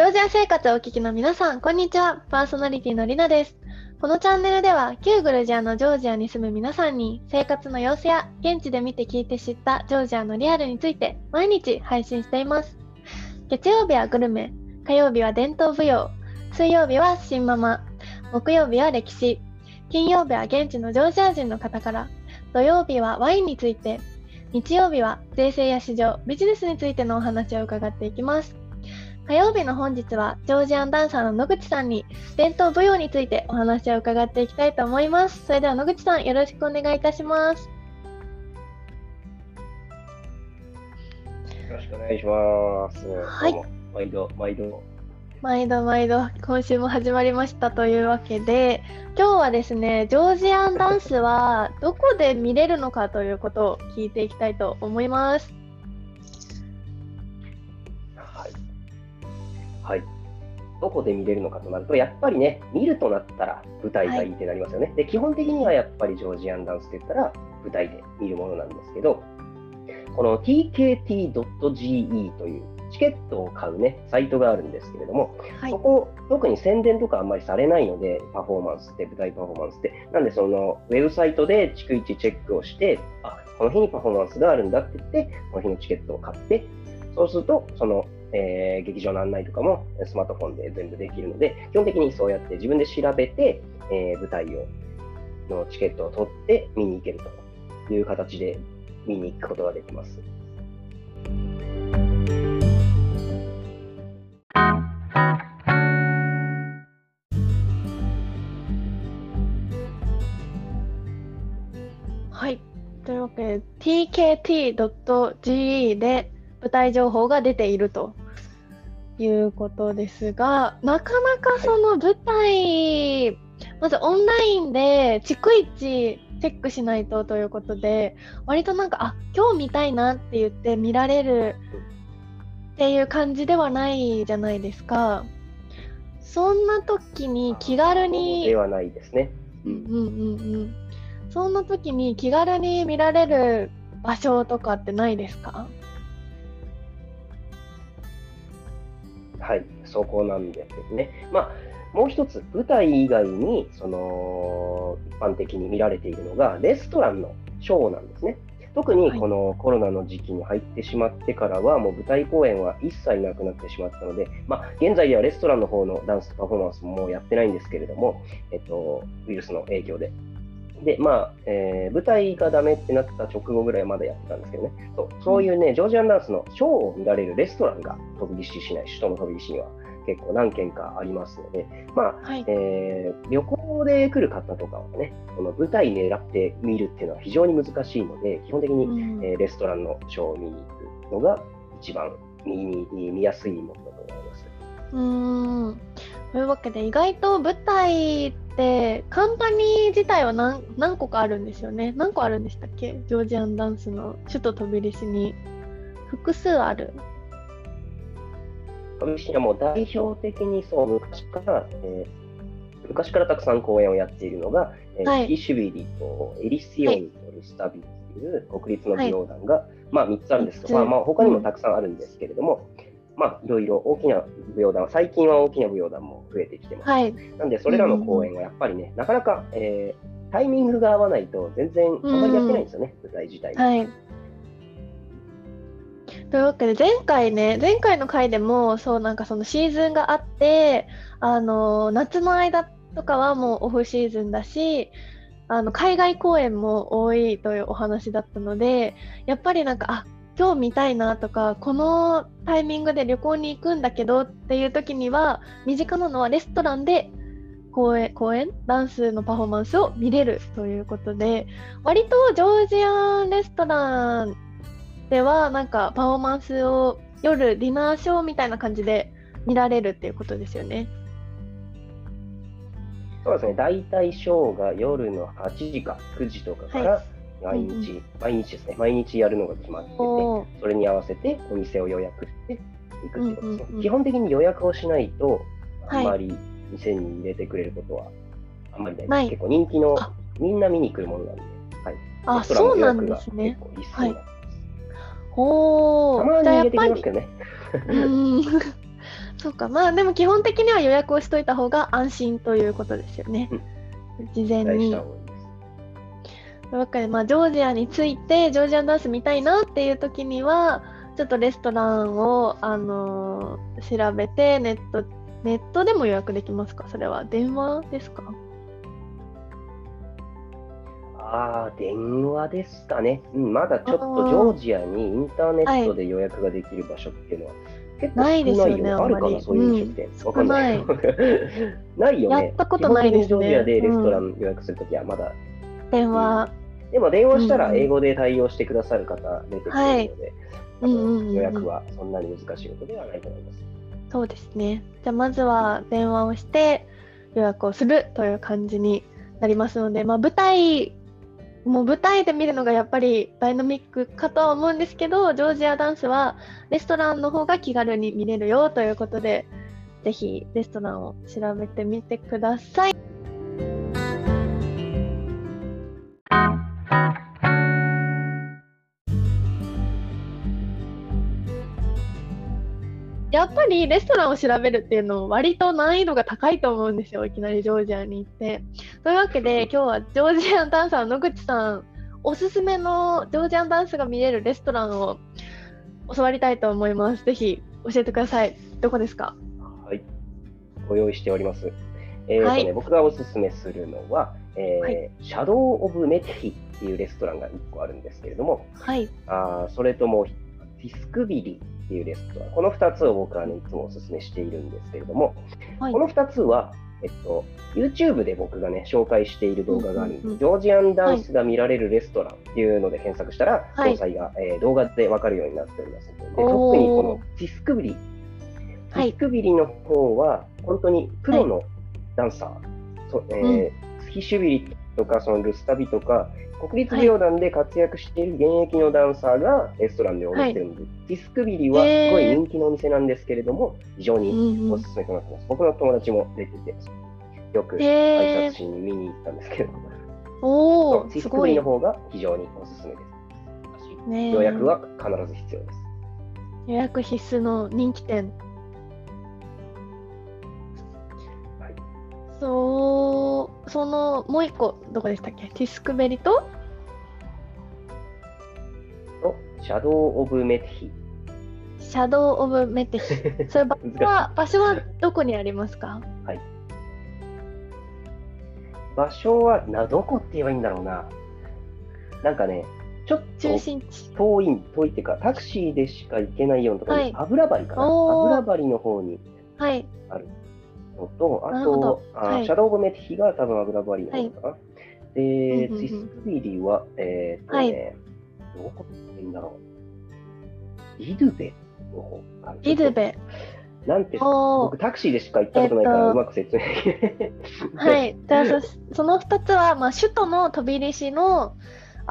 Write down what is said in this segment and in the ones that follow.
ジョージア生活をお聞きの皆さん、こんにちは。パーソナリティのりなです。このチャンネルでは、旧グルジアのジョージアに住む皆さんに、生活の様子や、現地で見て聞いて知ったジョージアのリアルについて、毎日配信しています。月曜日はグルメ、火曜日は伝統舞踊、水曜日は新ママ、木曜日は歴史、金曜日は現地のジョージア人の方から、土曜日はワインについて、日曜日は税制や市場、ビジネスについてのお話を伺っていきます。火曜日の本日は、ジョージアンダンサーの野口さんに、伝統舞踊についてお話を伺っていきたいと思います。それでは野口さん、よろしくお願いいたします。よろしくお願いします。はい。毎度、毎度。毎度毎度、今週も始まりましたというわけで、今日はですね、ジョージアンダンスはどこで見れるのかということを聞いていきたいと思います。はい。どこで見れるのかとなると、やっぱりね、見るとなったら舞台がいいってなりますよね。はい、で、基本的にはやっぱりジョージアンダンスって言ったら舞台で見るものなんですけど、この tkt.ge というチケットを買うね、サイトがあるんですけれども、はい、ここ、特に宣伝とかあんまりされないので、パフォーマンスって、舞台パフォーマンスって。なんで、その、ウェブサイトで逐一チェックをして、あ、この日にパフォーマンスがあるんだって言って、この日のチケットを買って、そうすると、そのえー、劇場の案内とかもスマートフォンで全部できるので、基本的にそうやって自分で調べて、えー、舞台をのチケットを取って見に行けるという形で見に行くことができます。はい。というわけで、tkt.ge で舞台情報が出ているということですが、なかなかその舞台、まずオンラインで逐一チェックしないとということで、割となんか、あ今日見たいなって言って見られるっていう感じではないじゃないですか。そんな時に気軽に。ではないですね。うんうんうんうん。そんな時に気軽に見られる場所とかってないですか？そこなんですね。まあ、もう一つ、舞台以外に、その、一般的に見られているのが、レストランのショーなんですね。特にこのコロナの時期に入ってしまってからは、もう舞台公演は一切なくなってしまったので、まあ、現在ではレストランの方のダンスパフォーマンスももうやってないんですけれども、えっと、ウイルスの影響で。で、まあ、えー、舞台がダメってなった直後ぐらいはまだやってたんですけどね、そうそういうね、ジョージアンダンスのショーを見られるレストランが飛び石市内、首都の飛び石には結構何軒かありますので、まあ、はい、えー、旅行で来る方とかはね、この舞台狙って見るっていうのは非常に難しいので、基本的に、うん、えー、レストランのショーを見に行くのが一番見見見やすいものだと思います。うんというわけで意外と舞台ってカンパニー自体は何何個かあるんですよね。何個あるんでしたっけ？ジョージアンダンスの首都飛び出しに。複数ある。飛び出しはもう代表的にそう昔から、えー、昔からたくさん公演をやっているのが、えーはい、キシュビリとエリシオンとルスタビという国立の舞踊団が、はい、まあ3つあるんですけど、まあ、まあ他にもたくさんあるんですけれども、まあ、いろいろ大きな舞踊団、最近は大きな舞踊団も増えてきてます。はい、なんで、それらの公演はやっぱりね、なかなか、えー、タイミングが合わないと、全然あんまりやってないんですよね、舞台自体はい。というわけで、前回ね、前回の回でも、そう、なんかそのシーズンがあって、あの、夏の間とかはもうオフシーズンだし、あの海外公演も多いというお話だったのでやっぱりなんかあ今日見たいなとかこのタイミングで旅行に行くんだけどっていう時には身近なのはレストランで公演公演ダンスのパフォーマンスを見れるということで割とジョージアンレストランではなんかパフォーマンスを夜ディナーショーみたいな感じで見られるっていうことですよね。そうですね、大体ショーが夜の8時か9時とかから、はい毎日、うん、毎日ですね、毎日やるのが決まってて、それに合わせてお店を予約していくっていうことですね。うんうんうん、基本的に予約をしないと、あんまり店に入れてくれることはあんまりないです。はい、結構人気の、みんな見に来るものなんで、はい。あ、そうなんですね。結構なほー。たまに入れてきますけどね。そうか、まあでも基本的には予約をしといた方が安心ということですよね。事前に。期待した方がいいです。というわけで、まあ、ジョージアについて、ジョージアンダンス見たいなっていう時には、ちょっとレストランを、あのー調べて、ネット、ネットでも予約できますか？それは電話ですか？ああ、電話ですかね。うん、まだちょっとジョージアにインターネットで予約ができる場所っていうのは、結構少ないですよねあるかな、そういう飲食店。うんわかんない。ないよね。やったことないですねジョージアでレストラン予約するときはまだ、電話。でも電話したら英語で対応してくださる方出てくるので、うん予約はそんなに難しいことではないと思います。そうですね。じゃあ、まずは電話をして予約をするという感じになりますので、まあ、舞台、もう舞台で見るのがやっぱりダイナミックかとは思うんですけど、ジョージアダンスはレストランの方が気軽に見れるよということで、ぜひレストランを調べてみてください。やっぱりレストランを調べるっていうの割と難易度が高いと思うんですよ、いきなりジョージアに行って。というわけで今日はジョージアンダンサーの野口さんおすすめのジョージアンダンスが見れるレストランを教わりたいと思います。ぜひ教えてください。どこですか？はい。ご用意しております。えーとねはい僕がおすすめするのは、えーはいシャドウ・オブ・メティっていうレストランが1個あるんですけれども、はい。あーそれともティスクビリっていうレストラン、この2つを僕はね、いつもおすすめしているんですけれども、はい。この2つは、えっと、YouTube で僕がね、紹介している動画があるんです、うんうんうん。ジョージアンダンスが見られるレストランっていうので検索したら、はい。詳細が、えー動画でわかるようになっておりますので、特にこのティスクビリ、テはい。ィスクビリの方は、本当にプロのダンサー、そえースキシュビリとかそのルスタビとか、国立舞踊団で活躍している現役のダンサーがレストランで踊ってるんで、ティスクビリはすごい人気のお店なんですけれども、非常うんうんにおすすめとなってます。僕の友達も出てて、よく挨拶しに見に行ったんですけど、おそうーすごいティスクビリの。方が非常におすすめです。ねえ予約は必ず必要です。予約必須の人気店。はいそう、そのもう一個どこでしたっけ？ティスクベリとと、シャドウ・オブ・メテヒ。シャドウ・オブ・メテヒ。それ場所は場所はどこにありますか？場所はな、どこって言えばいいんだろうな。なんかね、ちょっ中と心地。遠い、遠いっていうか、タクシーでしか行けないようなところに、はい油張かな。油張の方にはい。のと、あと、あはいシャドウ・オブ・メテヒが多分油張の方かな。で、うんうんうんティスクビリは、えーっとね、どこっいいんだろう。リドゥベの方かな。リドゥベ。なんて、僕タクシーでしか行ったことないから、えっとうまく説明。はい。じゃあそその2つは、まあ、首都の飛び入り市の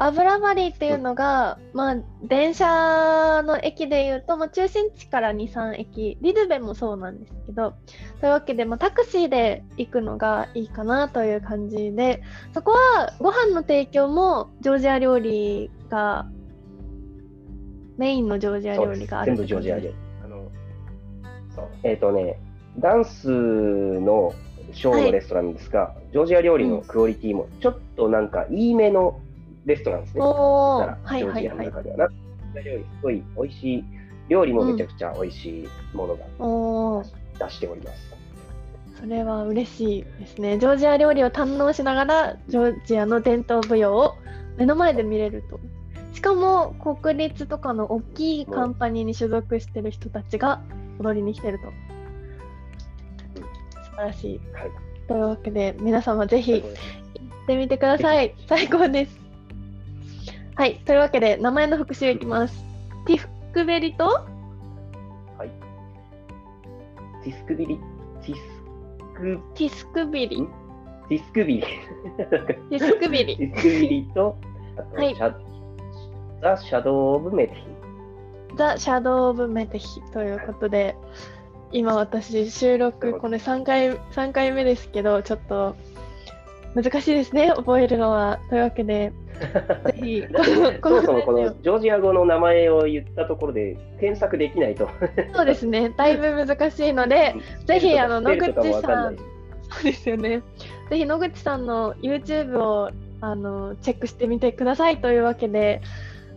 油張っていうのが、まあ、電車の駅でいうと、まあ、中心地から2、3駅、リドゥベもそうなんですけど、というわけで、まあ、タクシーで行くのがいいかなという感じで、そこはご飯の提供もジョージア料理が、メインのジョージア料理がある全部ジョージアでで。あのそう。えっ、とね、ダンスのショーのレストランですが、ジョージア料理のクオリティもちょっとなんかいいめのレストランですね。はいはいはい料理すごい美味しい、料理もめちゃくちゃ美味しいものが出しております。それは嬉しいですね。ジョージア料理を堪能しながら、ジョージアの伝統舞踊を目の前で見れると。しかも、国立とかの大きいカンパニーに所属してる人たちが踊りに来てると。素晴らしい。はい。というわけで、皆様ぜひ行ってみてください。最高です。はい。というわけで、名前の復習いきます。ティフクベリと、はい。ティスクビリ、ティスク、ティスクビリ。ティスクビリ。ティスクビリ。ティスクビリと、あと、はいザ・シャドウ・オブ・メテヒ。ザ・シャドウ・オブ・メテヒということで、今私収録これ3回 ,3 回目ですけどちょっと難しいですね、覚えるのは。というわけで、ぜひ、そもそもこのジョージア語の名前を言ったところで検索できないと。そうですね、だいぶ難しいので、ぜひあの野口さん、そうですよね、ぜひ野口さんの YouTube をあのチェックしてみてくださいというわけで、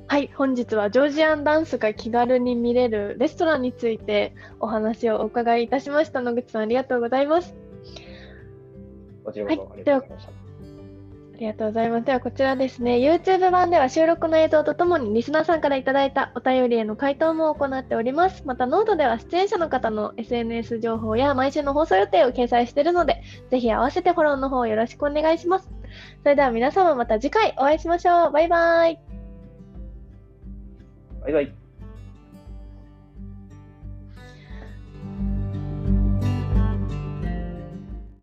はい、本日はジョージアンダンスが気軽に見れるレストランについてお話をお伺いいたしました。野口さん、ありがとうございます。こちらこそありがとうございました。はいありがとうございます。ではこちらですね、YouTube 版では収録の映像とともにリスナーさんからいただいたお便りへの回答も行っております。またノートでは出演者の方の SNS 情報や毎週の放送予定を掲載しているので、ぜひ合わせてフォローの方よろしくお願いします。それでは皆様また次回お会いしましょう。バイバイ。バイバイ。